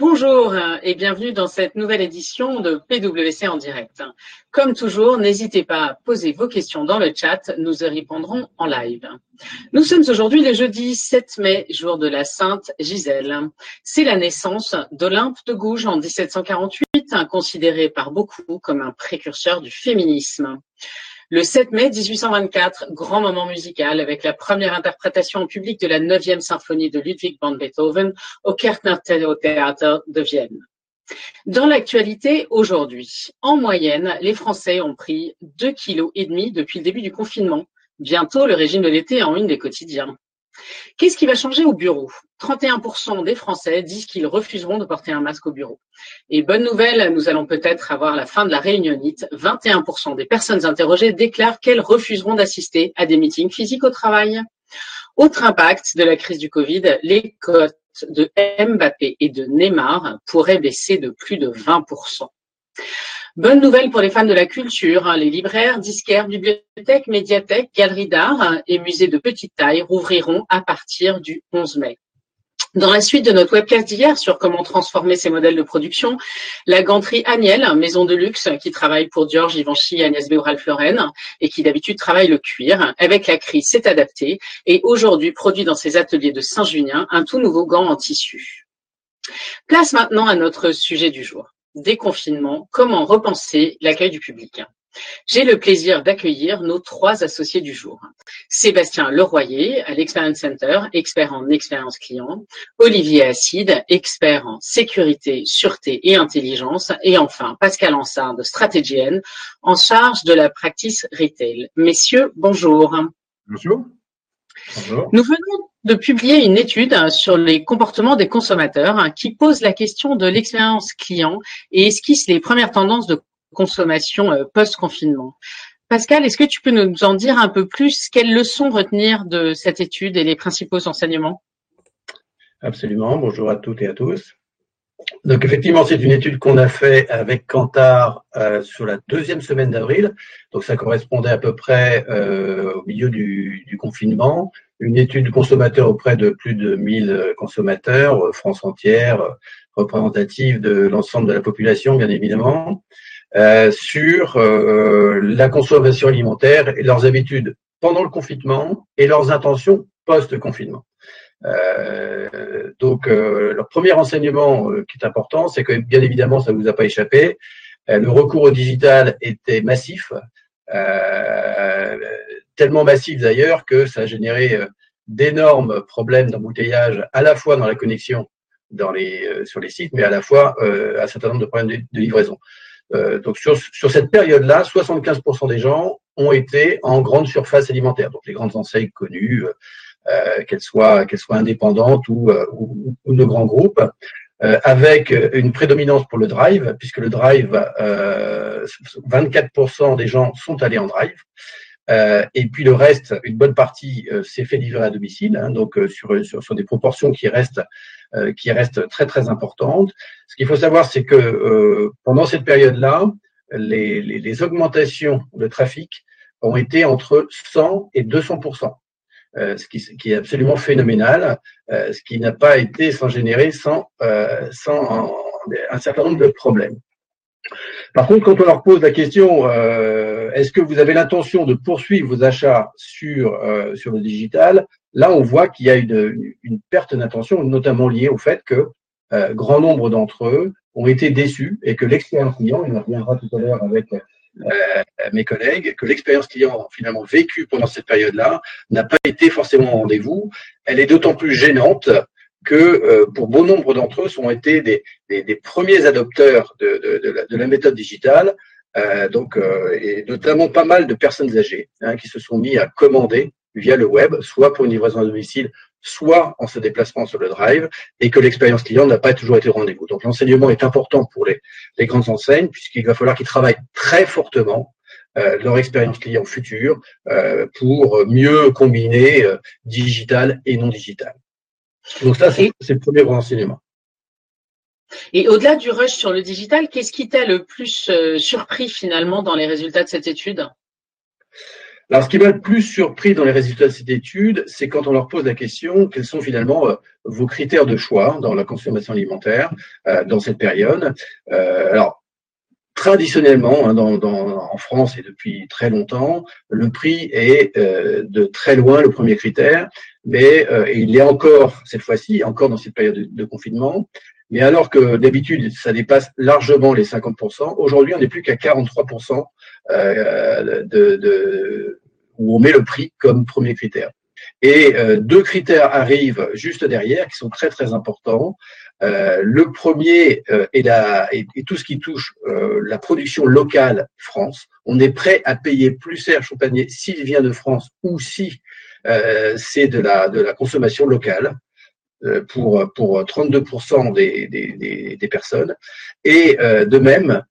Bonjour et bienvenue dans cette nouvelle édition de PWC en direct. Comme toujours, n'hésitez pas à poser vos questions dans le chat, nous y répondrons en live. Nous sommes aujourd'hui le jeudi 7 mai, jour de la Sainte Gisèle. C'est la naissance d'Olympe de Gouges en 1748, considéré par beaucoup comme un précurseur du féminisme. Le 7 mai 1824, grand moment musical avec la première interprétation en public de la 9e symphonie de Ludwig van Beethoven au Theater de Vienne. Dans l'actualité aujourd'hui, en moyenne, les Français ont pris 2,5 kg depuis le début du confinement. Bientôt, le régime de l'été en une des quotidiens. Qu'est-ce qui va changer au bureau? 31% des Français disent qu'ils refuseront de porter un masque au bureau. Et bonne nouvelle, nous allons peut-être avoir la fin de la réunionite. 21% des personnes interrogées déclarent qu'elles refuseront d'assister à des meetings physiques au travail. Autre impact de la crise du Covid, les cotes de Mbappé et de Neymar pourraient baisser de plus de 20%. Bonne nouvelle pour les fans de la culture. Hein. Les libraires, disquaires, bibliothèques, médiathèques, galeries d'art hein, et musées de petite taille rouvriront à partir du 11 mai. Dans la suite de notre webcast d'hier sur comment transformer ces modèles de production, la ganterie Agnel, maison de luxe qui travaille pour Dior, Givenchy, Agnès B. Ralph Lauren et qui d'habitude travaille le cuir, avec la crise s'est adapté et aujourd'hui produit dans ses ateliers de Saint-Junien un tout nouveau gant en tissu. Place maintenant à notre sujet du jour déconfinement, comment repenser l'accueil du public. J'ai le plaisir d'accueillir nos trois associés du jour. Sébastien Leroyer à l'Experience Center, expert en expérience client. Olivier Acide, expert en sécurité, sûreté et intelligence. Et enfin, Pascal Ansard de Stratégienne, en charge de la practice retail. Messieurs, bonjour. Bonjour. Nous venons de publier une étude sur les comportements des consommateurs qui pose la question de l'expérience client et esquisse les premières tendances de consommation euh, post-confinement. Pascal, est-ce que tu peux nous en dire un peu plus? Quelles leçons retenir de cette étude et les principaux enseignements? Absolument. Bonjour à toutes et à tous. Donc effectivement, c'est une étude qu'on a fait avec Kantar euh, sur la deuxième semaine d'avril. Donc ça correspondait à peu près euh, au milieu du, confinement. Une étude consommateur auprès de plus de 1000 consommateurs, euh, France entière, représentative de l'ensemble de la population, bien évidemment, sur la consommation alimentaire et leurs habitudes pendant le confinement et leurs intentions post-confinement. Euh, donc, euh, le premier enseignement euh, qui est important, c'est que bien évidemment, ça ne vous a pas échappé, le recours au digital était massif, tellement massif d'ailleurs que ça a généré d'énormes problèmes d'embouteillage à la fois dans la connexion dans les, sur les sites, mais à la fois un certain nombre de problèmes de, livraison. donc sur, sur cette période-là, 75% des gens ont été en grande surface alimentaire, donc les grandes enseignes connues, euh, qu'elles soient, qu'elles soient indépendantes ou, euh, ou, ou, de grands groupes. Euh, avec une prédominance pour le drive, puisque le drive, 24% des gens sont allés en drive. Euh, et puis le reste, une bonne partie euh, s'est fait livrer à domicile, hein, donc sur, sur, sur, des proportions qui restent, qui restent très très importantes. Ce qu'il faut savoir, c'est que pendant cette période-là, les, les, les, augmentations de trafic ont été entre 100 et 200 euh, ce, qui, qui, est absolument phénoménal, euh, ce qui n'a pas été sans générer sans, euh, sans un, certain nombre de problèmes. Par contre, quand on leur pose la question, euh, est-ce que vous avez l'intention de poursuivre vos achats sur, euh, sur le digital Là, on voit qu'il y a une, une perte d'intention, notamment liée au fait que euh, grand nombre d'entre eux ont été déçus et que l'expérience client, il en reviendra tout à l'heure avec euh, mes collègues que l'expérience client finalement vécue pendant cette période-là n'a pas été forcément au rendez-vous. Elle est d'autant plus gênante que euh, pour bon nombre d'entre eux sont été des, des, premiers adopteurs de, de, de, la, méthode digitale, euh, donc euh, et notamment pas mal de personnes âgées hein, qui se sont mis à commander via le web, soit pour une livraison à domicile, soit en se déplacement sur le drive, et que l'expérience client n'a pas toujours été au rendez-vous. Donc l'enseignement est important pour les, grandes enseignes, puisqu'il va falloir qu'ils travaillent très fortement euh, leur expérience client future euh, pour mieux combiner euh, digital et non digital. Donc ça, c'est le premier enseignement. Et au-delà du rush sur le digital, qu'est-ce qui t'a le plus surpris finalement dans les résultats de cette étude? Alors, ce qui m'a le plus surpris dans les résultats de cette étude, c'est quand on leur pose la question quels sont finalement euh, vos critères de choix dans la consommation alimentaire euh, dans cette période. Euh, alors, traditionnellement, hein, dans, en France et depuis très longtemps, le prix est de très loin le premier critère, mais il est encore cette fois-ci, encore dans cette période de, confinement. Mais alors que d'habitude, ça dépasse largement les 50%, aujourd'hui, on n'est plus qu'à 43% de, de, où on met le prix comme premier critère. Et euh, deux critères arrivent juste derrière qui sont très très importants. Euh, le premier euh, est, tout ce qui touche la production locale France. On est prêt à payer plus cher champagner s'il vient de France ou si c'est de la, consommation locale pour, pour 32% des, des, des, personnes. Et de même,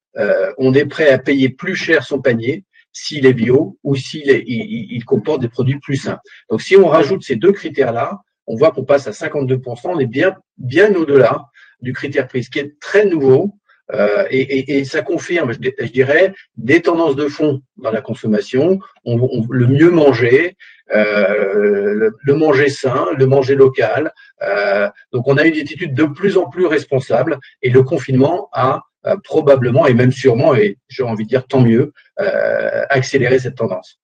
on est prêt à payer plus cher son panier s'il est bio ou s'il il, comporte des produits plus sains. Donc, si on rajoute ces deux critères-là, on voit qu'on passe à 52%, on est bien, bien au-delà du critère prix, ce qui est très nouveau. Euh, et, ça confirme, je, dirais, des tendances de fond dans la consommation. On, le mieux manger, euh, le, manger sain, le manger local. Euh, donc, on a une attitude de plus en plus responsable et le confinement a euh, probablement et même sûrement, et j'ai envie de dire tant mieux, euh, accélérer cette tendance.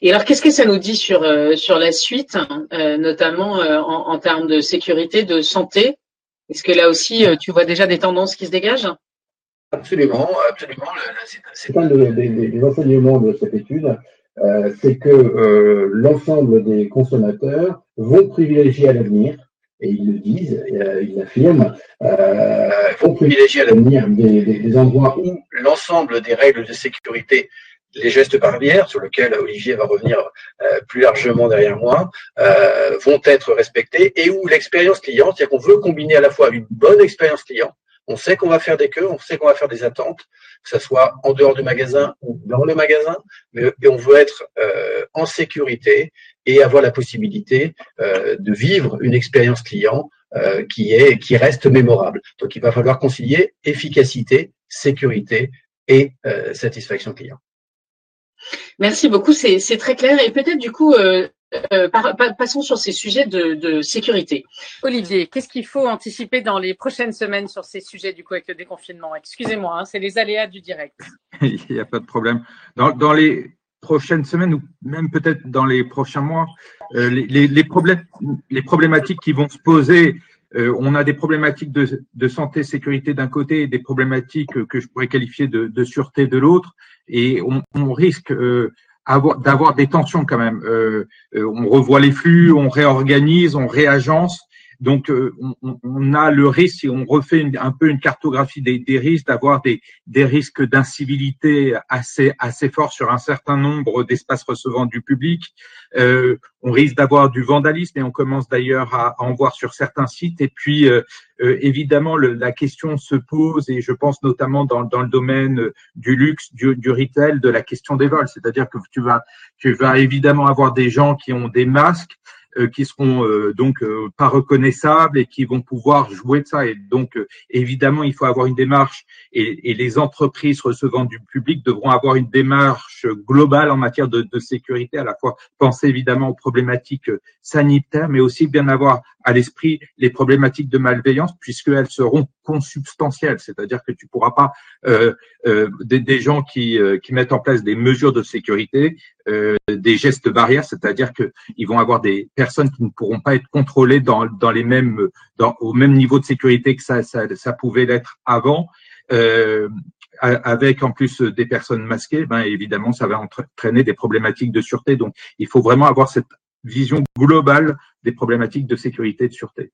Et alors, qu'est-ce que ça nous dit sur, euh, sur la suite, hein, notamment en, en, termes de sécurité, de santé? Est-ce que là aussi, tu vois déjà des tendances qui se dégagent? Absolument, absolument. C'est un des, enseignements de cette étude, c'est que l'ensemble des consommateurs vont privilégier à l'avenir et ils le disent, euh, ils l'affirment, euh, faut privilégier à l'avenir des, des, endroits où l'ensemble des règles de sécurité, les gestes barrières, sur lesquels Olivier va revenir euh, plus largement derrière moi, euh, vont être respectés et où l'expérience client, c'est-à-dire qu'on veut combiner à la fois une bonne expérience client, on sait qu'on va faire des queues, on sait qu'on va faire des attentes, que ce soit en dehors du magasin ou dans le magasin, mais on veut être euh, en sécurité et avoir la possibilité euh, de vivre une expérience client euh, qui est qui reste mémorable. Donc il va falloir concilier efficacité, sécurité et satisfaction client. Merci beaucoup, c'est très clair. Et peut-être du coup, euh, passons sur ces sujets de, sécurité. Olivier, qu'est-ce qu'il faut anticiper dans les prochaines semaines sur ces sujets du coup avec le déconfinement? Excusez-moi, hein, c'est les aléas du direct. Il n'y a pas de problème. Dans, les prochaines semaines ou même peut-être dans les prochains mois, euh, les, problèmes, les problématiques qui vont se poser, euh, on a des problématiques de, santé, sécurité d'un côté et des problématiques que je pourrais qualifier de, sûreté de l'autre. Et on, risque d'avoir des tensions quand même. Euh, euh, on revoit les flux, on réorganise, on réagence. Donc, euh, on, a le risque, si on refait un peu une cartographie des, risques, d'avoir des, risques d'incivilité assez, assez forts sur un certain nombre d'espaces recevant du public. Euh, on risque d'avoir du vandalisme et on commence d'ailleurs à, en voir sur certains sites. Et puis, euh, évidemment, la question se pose, et je pense notamment dans, le domaine du luxe, du, du retail, de la question des vols. C'est-à-dire que tu vas, évidemment avoir des gens qui ont des masques qui seront euh, donc euh, pas reconnaissables et qui vont pouvoir jouer de ça. Et donc, évidemment, il faut avoir une démarche et, les entreprises recevant du public devront avoir une démarche globale en matière de sécurité, à la fois penser évidemment aux problématiques sanitaires, mais aussi bien avoir à l'esprit les problématiques de malveillance, puisqu'elles seront consubstantielles, c'est-à-dire que tu pourras pas euh, euh, des, des, gens qui, euh, qui mettent en place des mesures de sécurité, euh, des gestes barrières, c'est-à-dire que ils vont avoir des personnes qui ne pourront pas être contrôlées dans, dans les mêmes dans, au même niveau de sécurité que ça ça, ça pouvait l'être avant. Euh, avec en plus des personnes masquées, ben évidemment, ça va entraîner des problématiques de sûreté. Donc, il faut vraiment avoir cette vision globale des problématiques de sécurité et de sûreté.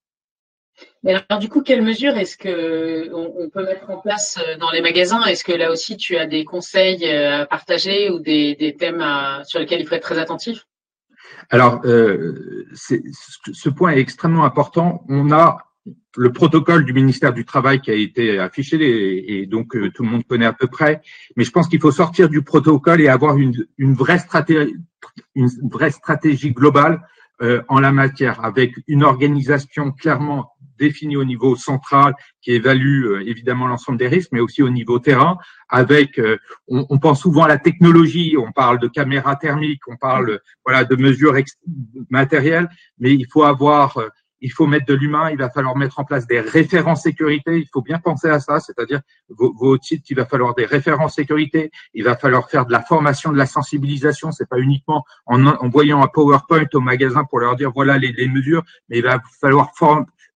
Mais alors, du coup, quelles mesures est-ce que on, peut mettre en place euh, dans les magasins? Est-ce que là aussi, tu as des conseils euh, à partager ou des, des thèmes sur lesquels il faut être très attentif? Alors, euh, ce point est extrêmement important. On a le protocole du ministère du Travail qui a été affiché et, donc euh, tout le monde connaît à peu près. Mais je pense qu'il faut sortir du protocole et avoir une, une, vraie, stratégie, une vraie stratégie globale euh, en la matière, avec une organisation clairement défini au niveau central qui évalue euh, évidemment l'ensemble des risques, mais aussi au niveau terrain. Avec, euh, on, on, pense souvent à la technologie, on parle de caméras thermiques, on parle voilà de mesures matérielles, mais il faut avoir il faut mettre de l'humain, il va falloir mettre en place des référents sécurité, il faut bien penser à ça, c'est-à-dire vos, vos titres, il va falloir des référents sécurité, il va falloir faire de la formation, de la sensibilisation, c'est pas uniquement en envoyant un PowerPoint au magasin pour leur dire voilà les, mesures, mais il va falloir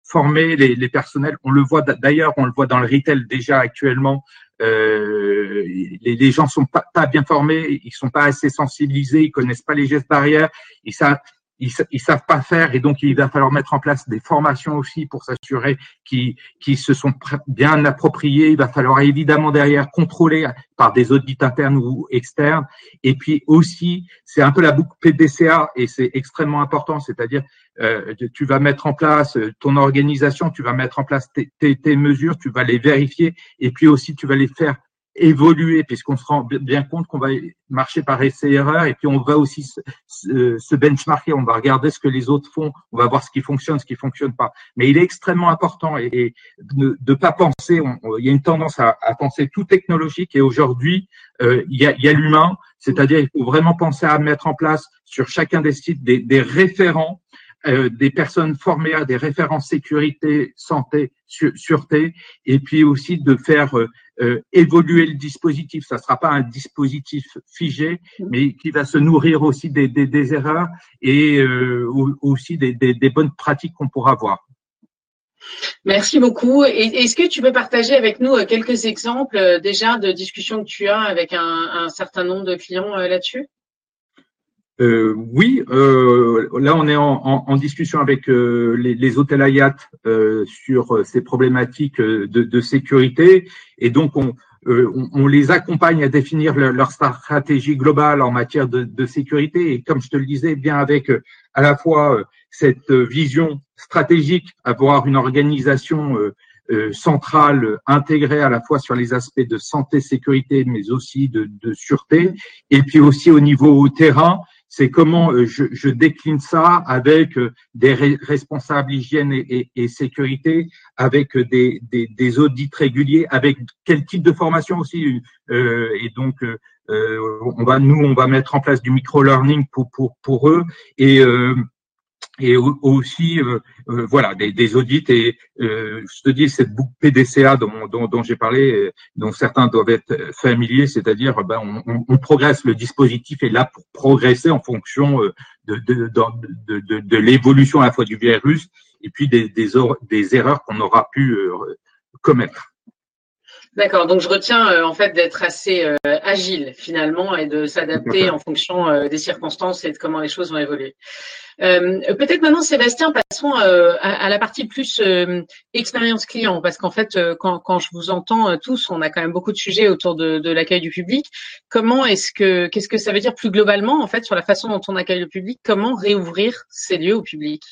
former les, personnels. On le voit d'ailleurs, on le voit dans le retail déjà actuellement. Euh, les, les, gens sont pas, pas, bien formés, ils sont pas assez sensibilisés, ils connaissent pas les gestes barrières, et ça, ils, ils savent pas faire et donc il va falloir mettre en place des formations aussi pour s'assurer qu'ils se sont bien appropriés. Il va falloir évidemment derrière contrôler par des audits internes ou externes. Et puis aussi, c'est un peu la boucle PDCA et c'est extrêmement important, c'est-à-dire euh, tu vas mettre en place ton organisation, tu vas mettre en place tes, tes, tes mesures, tu vas les vérifier et puis aussi tu vas les faire évoluer puisqu'on se rend bien compte qu'on va marcher par essai-erreur et puis on va aussi se, benchmarker, on va regarder ce que les autres font, on va voir ce qui fonctionne, ce qui fonctionne pas. Mais il est extrêmement important et, de ne pas penser, il y a une tendance à, penser tout technologique et aujourd'hui euh, il y a, l'humain, c'est-à-dire il faut vraiment penser à mettre en place sur chacun des sites des référents euh, des personnes formées à des références sécurité, santé, sûreté, et puis aussi de faire euh, euh, évoluer le dispositif. Ça ne sera pas un dispositif figé, mais qui va se nourrir aussi des, des, des erreurs et euh, aussi des, des, bonnes pratiques qu'on pourra voir. Merci beaucoup. Est-ce que tu peux partager avec nous quelques exemples déjà de discussions que tu as avec un, un certain nombre de clients là-dessus? Euh, oui, euh, là on est en, en, en discussion avec euh, les, les, hôtels Hayat euh, sur ces problématiques de, de, sécurité. Et donc on, on, on, les accompagne à définir leur, leur stratégie globale en matière de, de, sécurité. Et comme je te le disais, bien avec à la fois cette vision stratégique, avoir une organisation centrale intégrée à la fois sur les aspects de santé, sécurité, mais aussi de, de sûreté, et puis aussi au niveau terrain, c'est comment euh, je, décline ça avec euh, des responsables hygiène et, sécurité, avec euh, des, audits réguliers, avec quel type de formation aussi. Et donc, on va nous, on va mettre en place du micro-learning pour, pour, pour eux. Et et aussi euh, euh, voilà des, des, audits et euh, je te dis cette boucle PDCA dont, dont, dont j'ai parlé dont certains doivent être familiers c'est-à-dire ben, on, on, progresse le dispositif est là pour progresser en fonction de, de, de, de, de l'évolution à la fois du virus et puis des, des, des erreurs qu'on aura pu commettre. D'accord, donc je retiens en fait d'être assez agile finalement et de s'adapter en fonction des circonstances et de comment les choses vont évoluer. Euh, peut-être maintenant, Sébastien, passons euh, à, la partie plus euh, expérience client, parce qu'en fait, quand, quand, je vous entends tous, on a quand même beaucoup de sujets autour de, de l'accueil du public. Comment est-ce que, qu'est-ce que ça veut dire plus globalement, en fait, sur la façon dont on accueille le public? Comment réouvrir ces lieux au public?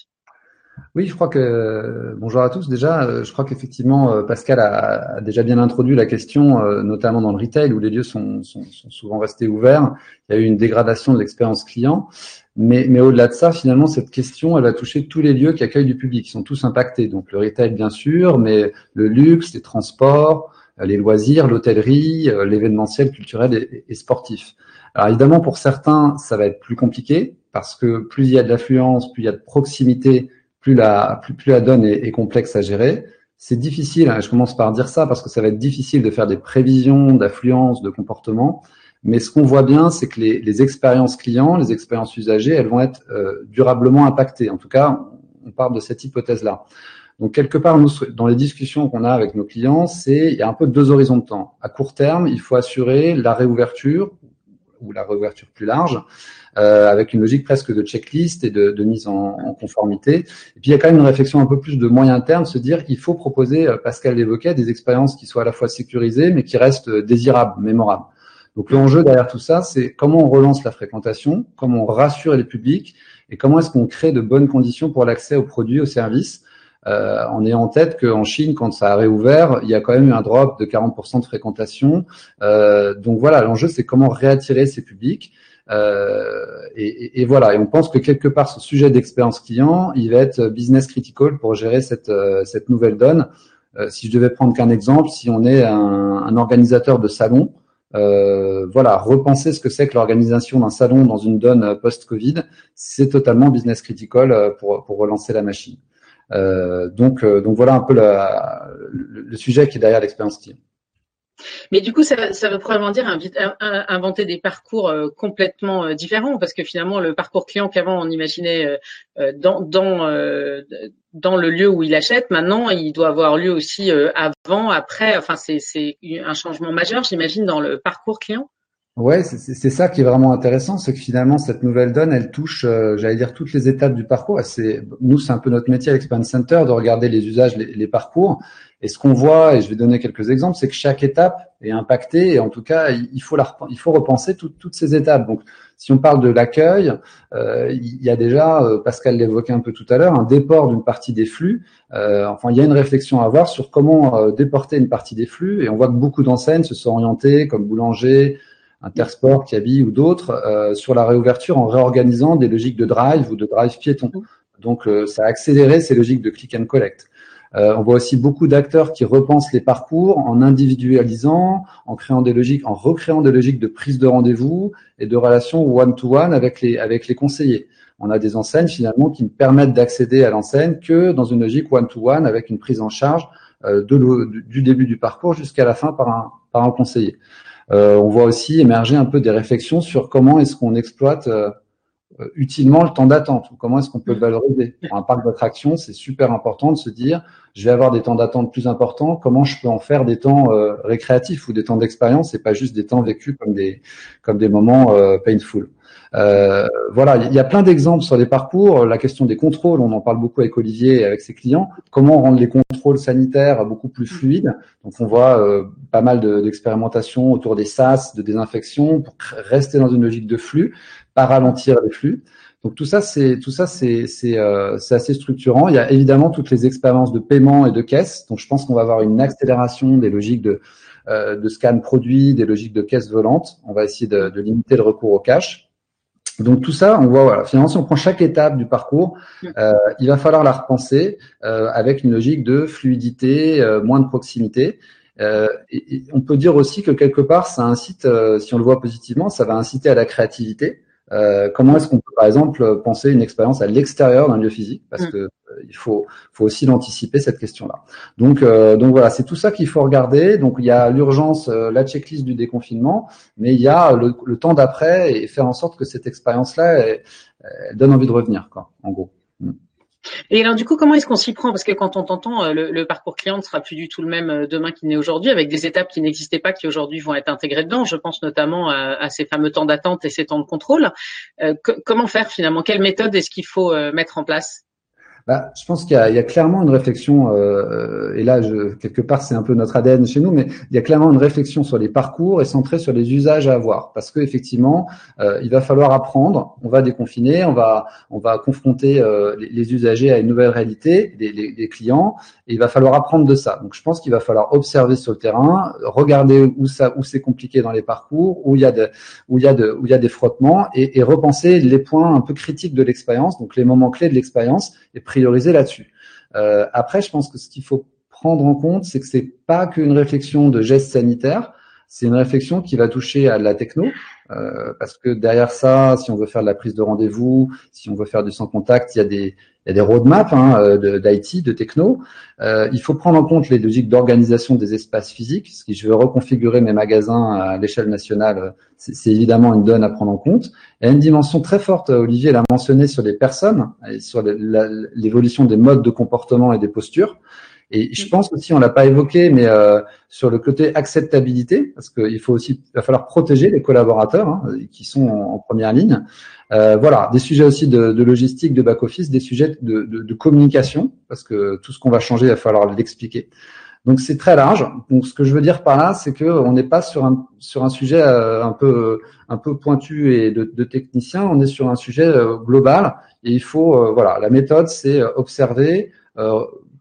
Oui, je crois que bonjour à tous. Déjà, je crois qu'effectivement Pascal a, déjà bien introduit la question, notamment dans le retail où les lieux sont, sont, sont souvent restés ouverts. Il y a eu une dégradation de l'expérience client. Mais, mais au-delà de ça, finalement, cette question, elle va toucher tous les lieux qui accueillent du public, qui sont tous impactés. Donc le retail, bien sûr, mais le luxe, les transports, euh, les loisirs, l'hôtellerie, euh, l'événementiel culturel et, sportif. Alors évidemment, pour certains, ça va être plus compliqué parce que plus il y a de l'affluence, plus il y a de proximité, plus la, plus, plus la donne est, est complexe à gérer. C'est difficile, hein, je commence par dire ça parce que ça va être difficile de faire des prévisions d'affluence, de comportement. Mais ce qu'on voit bien, c'est que les, les, expériences clients, les expériences usagers, elles vont être euh, durablement impactées. En tout cas, on part de cette hypothèse-là. Donc quelque part, nous, dans les discussions qu'on a avec nos clients, c'est il y a un peu deux horizons de temps. À court terme, il faut assurer la réouverture ou la réouverture plus large, euh, avec une logique presque de checklist et de, de mise en, en, conformité. Et puis il y a quand même une réflexion un peu plus de moyen terme, se dire qu'il faut proposer, euh, Pascal l'évoquait, des expériences qui soient à la fois sécurisées, mais qui restent désirables, mémorables. Donc l'enjeu derrière tout ça, c'est comment on relance la fréquentation, comment on rassure les publics et comment est-ce qu'on crée de bonnes conditions pour l'accès aux produits, aux services, euh, en ayant en tête qu'en Chine, quand ça a réouvert, il y a quand même eu un drop de 40% de fréquentation. Euh, donc voilà, l'enjeu, c'est comment réattirer ces publics. Et, et, voilà, et on pense que quelque part ce sujet d'expérience client, il va être business critical pour gérer cette, cette nouvelle donne. si je devais prendre qu'un exemple, si on est un, organisateur de salon, euh, voilà, repenser ce que c'est que l'organisation d'un salon dans une donne post-Covid, c'est totalement business critical euh, pour relancer la machine. Euh, donc, euh, donc voilà un peu la, le, sujet qui est derrière l'expérience client. Mais du coup, ça, ça veut probablement dire inventer des parcours euh, complètement différents, parce que finalement, le parcours client qu'avant on imaginait dans dans dans le lieu où il achète, maintenant, il doit avoir lieu aussi avant, après. Enfin, c'est un changement majeur, j'imagine, dans le parcours client. Ouais, c'est ça qui est vraiment intéressant, c'est que finalement cette nouvelle donne, elle touche, j'allais dire toutes les étapes du parcours. C'est nous, c'est un peu notre métier à Expand Center de regarder les usages, les, les parcours. Et ce qu'on voit, et je vais donner quelques exemples, c'est que chaque étape est impactée et en tout cas, il faut, la, il faut repenser toutes ces étapes. Donc, si on parle de l'accueil, euh, il y a déjà, euh, Pascal l'évoquait un peu tout à l'heure, un déport d'une partie des flux. Euh, enfin, il y a une réflexion à avoir sur comment euh, déporter une partie des flux et on voit que beaucoup d'enseignes se sont orientées, comme Boulanger, Intersport, Kaby ou d'autres, euh, sur la réouverture en réorganisant des logiques de drive ou de drive piéton. Donc, ça a accéléré ces logiques de click and collect. Euh, on voit aussi beaucoup d'acteurs qui repensent les parcours en individualisant, en créant des logiques, en recréant des logiques de prise de rendez-vous et de relations one-to-one avec les, avec les conseillers. On a des enseignes finalement qui ne permettent d'accéder à l'enseigne que dans une logique one-to-one avec une prise en charge euh, de du début du parcours jusqu'à la fin par un, par un conseiller. Euh, on voit aussi émerger un peu des réflexions sur comment est-ce qu'on exploite euh, utilement le temps d'attente Comment est-ce qu'on peut valoriser Pour un parc d'attractions, c'est super important de se dire, je vais avoir des temps d'attente plus importants, comment je peux en faire des temps euh, récréatifs ou des temps d'expérience et pas juste des temps vécus comme des, comme des moments euh, painful. Euh, voilà, il y a plein d'exemples sur les parcours. La question des contrôles, on en parle beaucoup avec Olivier et avec ses clients. Comment rendre les contrôles sanitaires beaucoup plus fluides? Donc, on voit euh, pas mal d'expérimentations autour des SAS, de désinfection, pour rester dans une logique de flux, pas ralentir les flux. Donc tout ça, c'est tout ça, c'est c'est euh, assez structurant. Il y a évidemment toutes les expériences de paiement et de caisse. Donc je pense qu'on va avoir une accélération des logiques de euh, de scan produit, des logiques de caisse volante. On va essayer de, de limiter le recours au cash. Donc tout ça, on voit, voilà, finalement, si on prend chaque étape du parcours, mm. euh, il va falloir la repenser euh, avec une logique de fluidité, euh, moins de proximité. Euh, et, on peut dire aussi que quelque part, ça incite, euh, si on le voit positivement, ça va inciter à la créativité. Euh, comment est-ce qu'on peut, par exemple, penser une expérience à l'extérieur d'un lieu physique? Parce mm. que il faut, faut aussi l'anticiper cette question-là. Donc, euh, donc voilà, c'est tout ça qu'il faut regarder. Donc il y a l'urgence, euh, la checklist du déconfinement, mais il y a le, le temps d'après et faire en sorte que cette expérience-là, elle, donne envie de revenir, quoi, en gros. Mm. Et alors du coup, comment est-ce qu'on s'y prend? Parce que quand on t'entend, euh, le, le, parcours client ne sera plus du tout le même euh, demain qu'il n'est aujourd'hui, avec des étapes qui n'existaient pas, qui aujourd'hui vont être intégrées dedans. Je pense notamment à, à ces fameux temps d'attente et ces temps de contrôle. Euh, comment faire finalement? Quelle méthode est-ce qu'il faut mettre en place? Bah, je pense qu'il y, y, a clairement une réflexion, euh, et là, je, quelque part, c'est un peu notre ADN chez nous, mais il y a clairement une réflexion sur les parcours et centrée sur les usages à avoir, parce que effectivement, euh, il va falloir apprendre. On va déconfiner, on va, on va confronter euh, les, les, usagers à une nouvelle réalité, les, les, les, clients, et il va falloir apprendre de ça. Donc, je pense qu'il va falloir observer sur le terrain, regarder où ça, où c'est compliqué dans les parcours, où il y a de, où il y a de, où il y a des frottements, et, et repenser les points un peu critiques de l'expérience, donc les moments clés de l'expérience, et Euh, après, je pense que ce qu'il faut prendre en compte, c'est que c'est pas qu'une réflexion de gestes sanitaires, c'est une réflexion qui va toucher à la techno, euh, parce que derrière ça, si on veut faire de la prise de rendez-vous, si on veut faire du sans contact, il y a des, il y a roadmaps hein, euh, d'IT, de, techno. Euh, il faut prendre en compte les logiques d'organisation des espaces physiques. Si je veux reconfigurer mes magasins à l'échelle nationale, c'est évidemment une donne à prendre en compte. Il y a une dimension très forte, Olivier l'a mentionné, sur les personnes et sur l'évolution des modes de comportement et des postures. Et je pense aussi, on l'a pas évoqué, mais euh, sur le côté acceptabilité, parce qu'il faut aussi, il va falloir protéger les collaborateurs hein, qui sont en, première ligne. Euh, voilà, des sujets aussi de, de logistique, de back office, des sujets de, de, de communication, parce que tout ce qu'on va changer, il va falloir l'expliquer. Donc c'est très large. Donc ce que je veux dire par là, c'est que on n'est pas sur un sur un sujet euh, un peu un peu pointu et de, de technicien. On est sur un sujet euh, global et il faut euh, voilà la méthode, c'est observer,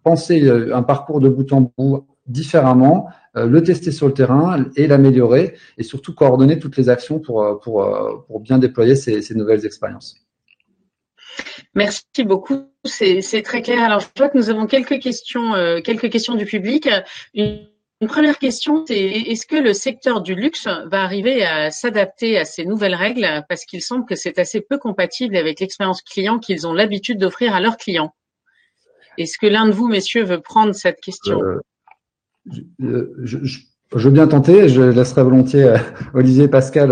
penser un parcours de bout en bout différemment, le tester sur le terrain et l'améliorer et surtout coordonner toutes les actions pour, pour, pour bien déployer ces, nouvelles expériences. Merci beaucoup, c'est très clair. Alors, je vois que nous avons quelques questions, quelques questions du public. Une première question, c'est est-ce que le secteur du luxe va arriver à s'adapter à ces nouvelles règles? Parce qu'il semble que c'est assez peu compatible avec l'expérience client qu'ils ont l'habitude d'offrir à leurs clients. Est-ce que l'un de vous, messieurs, veut prendre cette question? Euh, euh, je, veux bien tenter. Je laisserai volontiers euh, Olivier et Pascal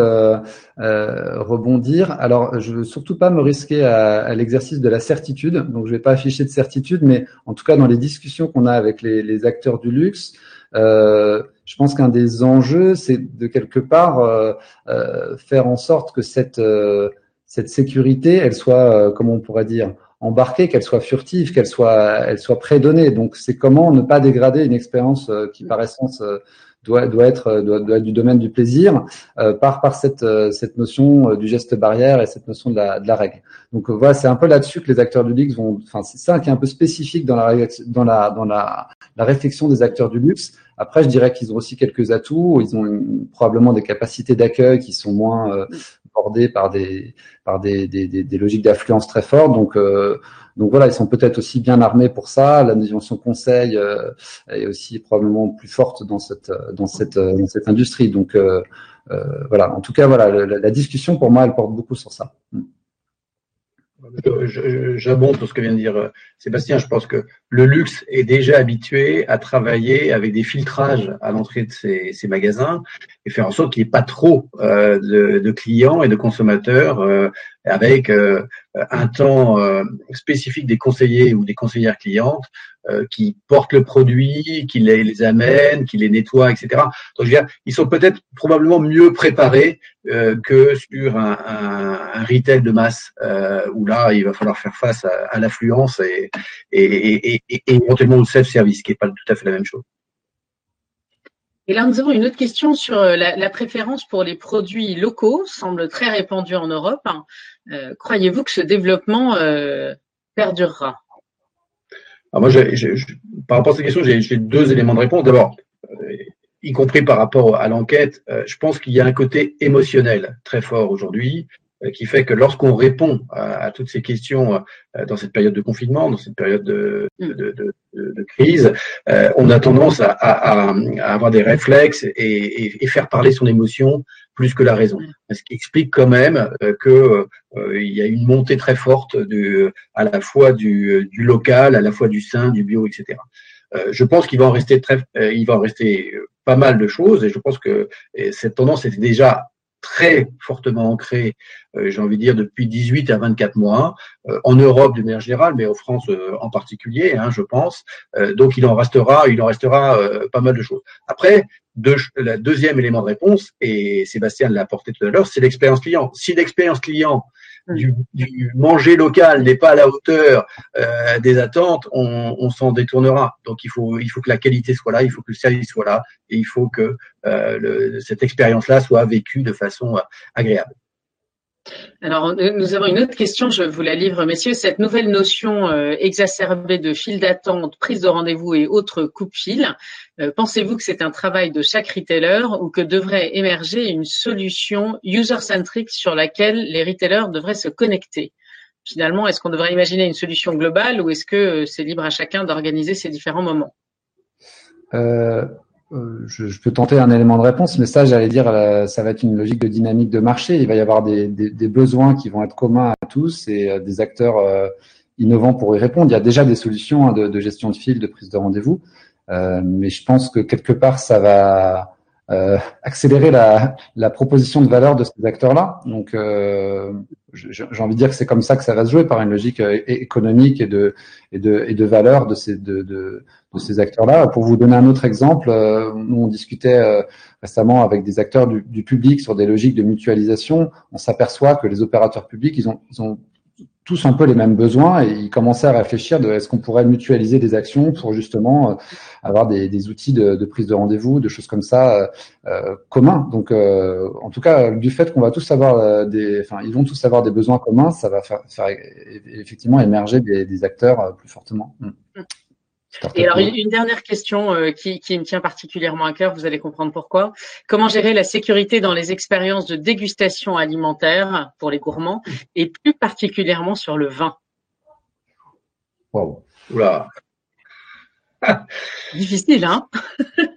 rebondir. Alors, je veux surtout pas me risquer à, l'exercice de la certitude. Donc, je vais pas afficher de certitude, mais en tout cas, dans les discussions qu'on a avec les acteurs du luxe, euh, je pense qu'un des enjeux, c'est de quelque part euh, euh, faire en sorte que cette cette sécurité, elle soit, comme on pourrait dire, embarquée, qu'elle soit furtive, qu'elle soit, elle soit prédonnée. Donc, c'est comment ne pas dégrader une expérience qui, par essence, doit, doit, être, doit, doit être du domaine du plaisir par, par cette, cette notion du geste barrière et cette notion de la, de la règle. Donc voilà, c'est un peu là-dessus que les acteurs du luxe vont. Enfin, c'est ça qui est un peu spécifique dans la dans la dans la, la réflexion des acteurs du luxe. Après, je dirais qu'ils ont aussi quelques atouts. Ils ont probablement des capacités d'accueil qui sont moins euh, bordées par des par des, des, des, logiques d'affluence très fortes. Donc euh, donc voilà, ils sont peut-être aussi bien armés pour ça. La dimension conseil euh, est aussi probablement plus forte dans cette dans cette dans cette industrie. Donc euh, voilà. En tout cas, voilà, la, discussion pour moi, elle porte beaucoup sur ça. Mm. J'abonde sur ce que vient de dire euh, Sébastien. Je pense que le luxe est déjà habitué à travailler avec des filtrages à l'entrée de ses, magasins et faire en sorte qu'il n'y ait pas trop euh, de, clients et de consommateurs euh, avec un temps spécifique des conseillers ou des conseillères clientes euh, qui portent le produit, qui les, les amènent, qui les nettoient, etc. Donc, je veux dire, ils sont peut-être probablement mieux préparés euh, que sur un, un, un, retail de masse euh, où là, il va falloir faire face à, à l'affluence et, et, et, et, éventuellement au self-service, qui n'est pas tout à fait la même chose. Et là, nous avons une autre question sur la, la préférence pour les produits locaux, semble très répandue en Europe. Euh, Croyez-vous que ce développement euh, perdurera? Moi, par rapport à cette question, j'ai deux éléments de réponse. D'abord, euh, y compris par rapport à l'enquête, euh, je pense qu'il y a un côté émotionnel très fort aujourd'hui euh, qui fait que lorsqu'on répond à, toutes ces questions dans cette période de confinement, dans cette période de, mm. crise, on a tendance à, avoir des réflexes et, et, faire parler son émotion plus que la raison. Ce qui explique quand même euh, que euh, il y a une montée très forte de, à la fois du, du local, à la fois du sein, du bio, etc. Euh, je pense qu'il va en rester très, il va en rester pas mal de choses et je pense que cette tendance était déjà très fortement ancré, euh, j'ai envie de dire, depuis 18 à 24 mois, euh, en Europe de manière générale, mais en France euh, en particulier, hein, je pense. donc il en restera, il en restera pas mal de choses. Après, le deuxième élément de réponse, et Sébastien l'a apporté tout à l'heure, c'est l'expérience client. Si l'expérience client du, du, manger local n'est pas à la hauteur euh, des attentes, on, on s'en détournera. Donc il faut, il faut que la qualité soit là, il faut que le service soit là, et il faut que euh, le, cette expérience-là soit vécue de façon euh, agréable. Alors, nous avons une autre question, je vous la livre, messieurs. Cette nouvelle notion euh, exacerbée de file d'attente, prise de rendez-vous et autres coups-fil, euh, pensez-vous que c'est un travail de chaque retailer ou que devrait émerger une solution user-centric sur laquelle les retailers devraient se connecter? Finalement, est-ce qu'on devrait imaginer une solution globale ou est-ce que euh, c'est libre à chacun d'organiser ces différents moments? Euh, je, je, peux tenter un élément de réponse, mais ça, j'allais dire, euh, ça va être une logique de dynamique de marché. Il va y avoir des, des, des besoins qui vont être communs à tous et euh, des acteurs innovants pour y répondre. Il y a déjà des solutions hein, de, de, gestion de fil, de prise de rendez-vous, mais je pense que quelque part, ça va accélérer la, la, proposition de valeur de ces acteurs-là. Donc, j'ai envie de dire que c'est comme ça que ça va se jouer par une logique économique et de, et de, et de valeur de ces, de, de de ces acteurs-là. Pour vous donner un autre exemple, euh, nous on discutait euh, récemment avec des acteurs du, public sur des logiques de mutualisation. On s'aperçoit que les opérateurs publics, ils ont, ils ont tous un peu les mêmes besoins et ils commençaient à réfléchir de est-ce qu'on pourrait mutualiser des actions pour justement euh, avoir des, des, outils de, de prise de rendez-vous, de choses comme ça euh, communs. Donc, en tout cas, du fait qu'on va tous avoir des, enfin, ils vont tous avoir des besoins communs, ça va faire, faire effectivement émerger des, des acteurs plus fortement. Mm. Et alors, une dernière question euh, qui, qui, me tient particulièrement à cœur, vous allez comprendre pourquoi. Comment gérer la sécurité dans les expériences de dégustation alimentaire pour les gourmands et plus particulièrement sur le vin? Wow. Oula. Difficile, hein?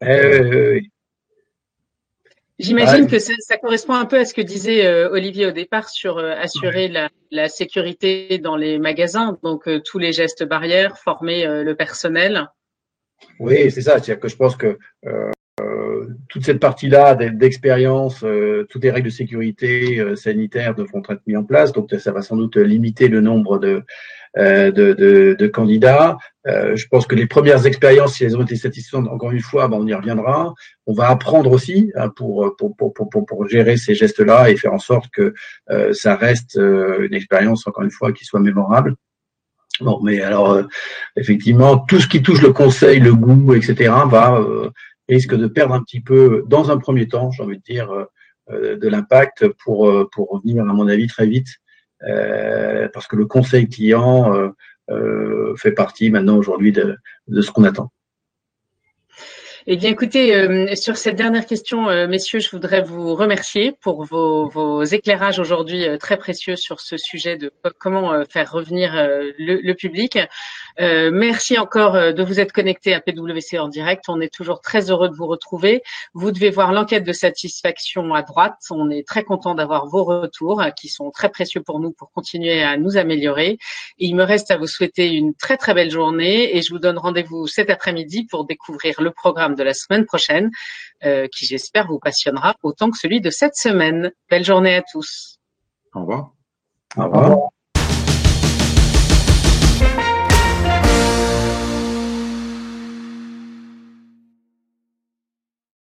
Eh, J'imagine que ça, correspond un peu à ce que disait euh, Olivier au départ sur euh, assurer la, sécurité dans les magasins, donc euh, tous les gestes barrières, former le personnel. Oui, c'est ça. C'est-à-dire que je pense que toute cette partie-là d'expérience, toutes les règles de sécurité sanitaire devront être mises en place. Donc, ça va sans doute limiter le nombre de, euh, candidats. Euh, je pense que les premières expériences, si elles ont été satisfaisantes, encore une fois, ben, on y reviendra. On va apprendre aussi hein, pour, gérer ces gestes-là et faire en sorte que euh, ça reste une expérience, encore une fois, qui soit mémorable. Bon, mais alors, effectivement, tout ce qui touche le conseil, le goût, etc., va risque de perdre un petit peu, dans un premier temps, j'ai envie de dire, de l'impact pour, pour revenir, à mon avis, très vite euh, parce que le conseil client euh, euh, fait partie maintenant aujourd'hui de, de ce qu'on attend. Eh bien, écoutez, euh, sur cette dernière question, euh, messieurs, je voudrais vous remercier pour vos, vos éclairages aujourd'hui euh, très précieux sur ce sujet de comment faire revenir le, le, public. merci encore de vous être connectés à PwC en direct. On est toujours très heureux de vous retrouver. Vous devez voir l'enquête de satisfaction à droite. On est très content d'avoir vos retours qui sont très précieux pour nous pour continuer à nous améliorer. Il me reste à vous souhaiter une très très belle journée et je vous donne rendez-vous cet après-midi pour découvrir le programme de la semaine prochaine, euh, qui j'espère vous passionnera autant que celui de cette semaine. Belle journée à tous. Au revoir. Au revoir.